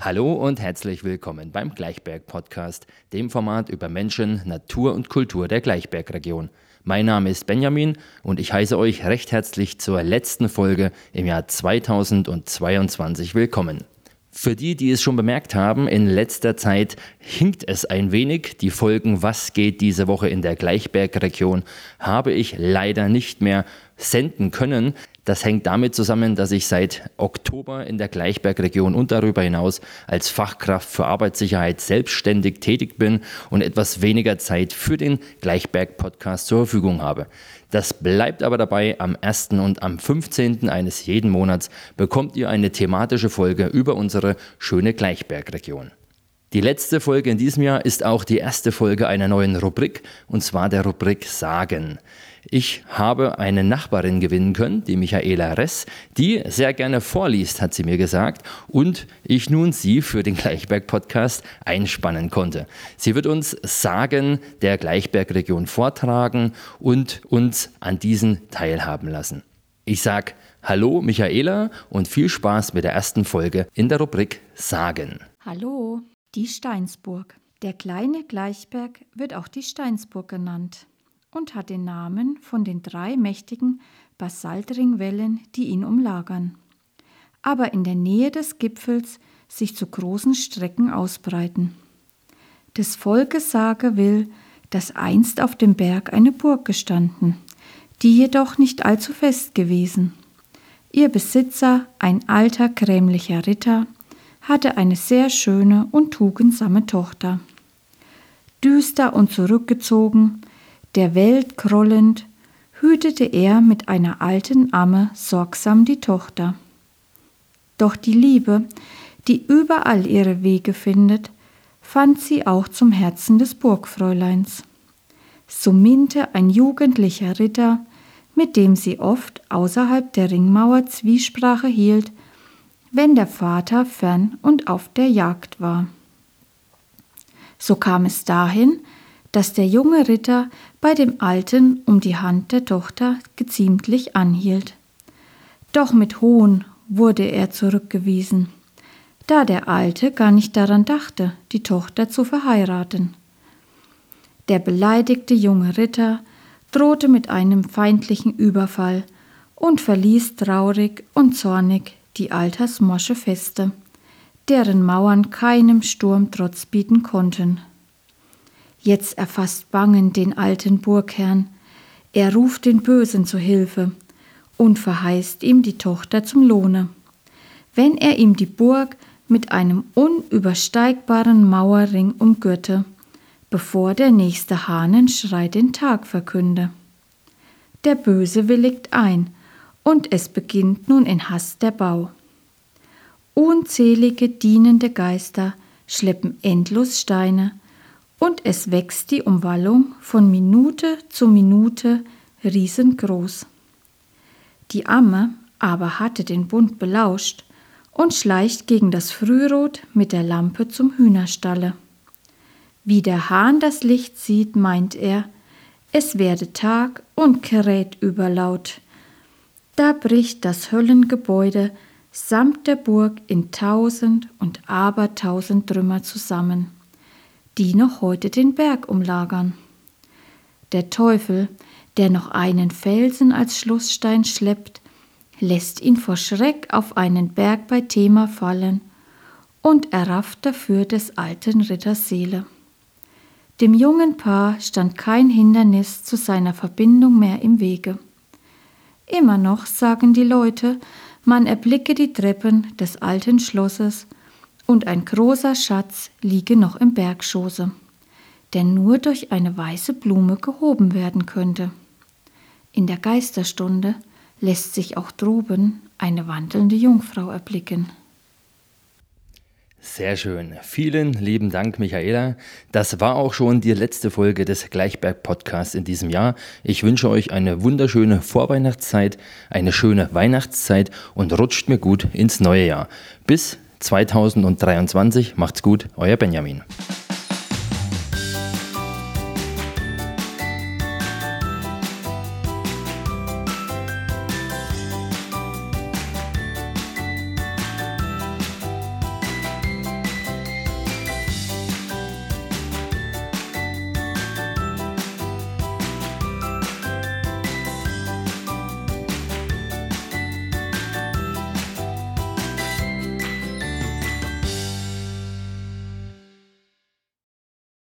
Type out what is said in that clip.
Hallo und herzlich willkommen beim Gleichberg Podcast, dem Format über Menschen, Natur und Kultur der Gleichbergregion. Mein Name ist Benjamin und ich heiße euch recht herzlich zur letzten Folge im Jahr 2022 willkommen. Für die, die es schon bemerkt haben, in letzter Zeit hinkt es ein wenig. Die Folgen Was geht diese Woche in der Gleichbergregion habe ich leider nicht mehr senden können. Das hängt damit zusammen, dass ich seit Oktober in der Gleichbergregion und darüber hinaus als Fachkraft für Arbeitssicherheit selbstständig tätig bin und etwas weniger Zeit für den Gleichberg-Podcast zur Verfügung habe. Das bleibt aber dabei. Am 1. und am 15. eines jeden Monats bekommt ihr eine thematische Folge über unsere schöne Gleichbergregion. Die letzte Folge in diesem Jahr ist auch die erste Folge einer neuen Rubrik, und zwar der Rubrik Sagen. Ich habe eine Nachbarin gewinnen können, die Michaela Ress, die sehr gerne vorliest, hat sie mir gesagt, und ich nun sie für den Gleichberg-Podcast einspannen konnte. Sie wird uns Sagen der Gleichbergregion vortragen und uns an diesen teilhaben lassen. Ich sage Hallo Michaela und viel Spaß mit der ersten Folge in der Rubrik Sagen. Hallo, die Steinsburg. Der kleine Gleichberg wird auch die Steinsburg genannt und hat den Namen von den drei mächtigen Basaltringwellen, die ihn umlagern, aber in der Nähe des Gipfels sich zu großen Strecken ausbreiten. Des Volkes Sage will, dass einst auf dem Berg eine Burg gestanden, die jedoch nicht allzu fest gewesen. Ihr Besitzer, ein alter, grämlicher Ritter, hatte eine sehr schöne und tugendsame Tochter. Düster und zurückgezogen der Welt grollend, hütete er mit einer alten Amme sorgsam die Tochter. Doch die Liebe, die überall ihre Wege findet, fand sie auch zum Herzen des Burgfräuleins. So minnte ein jugendlicher Ritter, mit dem sie oft außerhalb der Ringmauer Zwiesprache hielt, wenn der Vater fern und auf der Jagd war. So kam es dahin, dass der junge Ritter bei dem Alten um die Hand der Tochter geziemtlich anhielt. Doch mit Hohn wurde er zurückgewiesen, da der Alte gar nicht daran dachte, die Tochter zu verheiraten. Der beleidigte junge Ritter drohte mit einem feindlichen Überfall und verließ traurig und zornig die altersmosche Feste, deren Mauern keinem Sturm Trotz bieten konnten. Jetzt erfasst Bangen den alten Burgherrn. Er ruft den Bösen zu Hilfe und verheißt ihm die Tochter zum Lohne. Wenn er ihm die Burg mit einem unübersteigbaren Mauerring umgürte, bevor der nächste Hahnenschrei den Tag verkünde. Der Böse willigt ein, und es beginnt nun in Hass der Bau. Unzählige dienende Geister schleppen endlos Steine, und es wächst die Umwallung von Minute zu Minute riesengroß. Die Amme aber hatte den Bund belauscht und schleicht gegen das Frührot mit der Lampe zum Hühnerstalle. Wie der Hahn das Licht sieht, meint er, es werde Tag und kräht überlaut. Da bricht das Höllengebäude samt der Burg in tausend und abertausend Trümmer zusammen die noch heute den Berg umlagern. Der Teufel, der noch einen Felsen als Schlussstein schleppt, lässt ihn vor Schreck auf einen Berg bei Thema fallen und errafft dafür des alten Ritters Seele. Dem jungen Paar stand kein Hindernis zu seiner Verbindung mehr im Wege. Immer noch sagen die Leute, man erblicke die Treppen des alten Schlosses und ein großer Schatz liege noch im Bergschoße, der nur durch eine weiße Blume gehoben werden könnte. In der Geisterstunde lässt sich auch droben eine wandelnde Jungfrau erblicken. Sehr schön. Vielen lieben Dank, Michaela. Das war auch schon die letzte Folge des Gleichberg Podcasts in diesem Jahr. Ich wünsche euch eine wunderschöne Vorweihnachtszeit, eine schöne Weihnachtszeit und rutscht mir gut ins neue Jahr. Bis 2023. Macht's gut, euer Benjamin.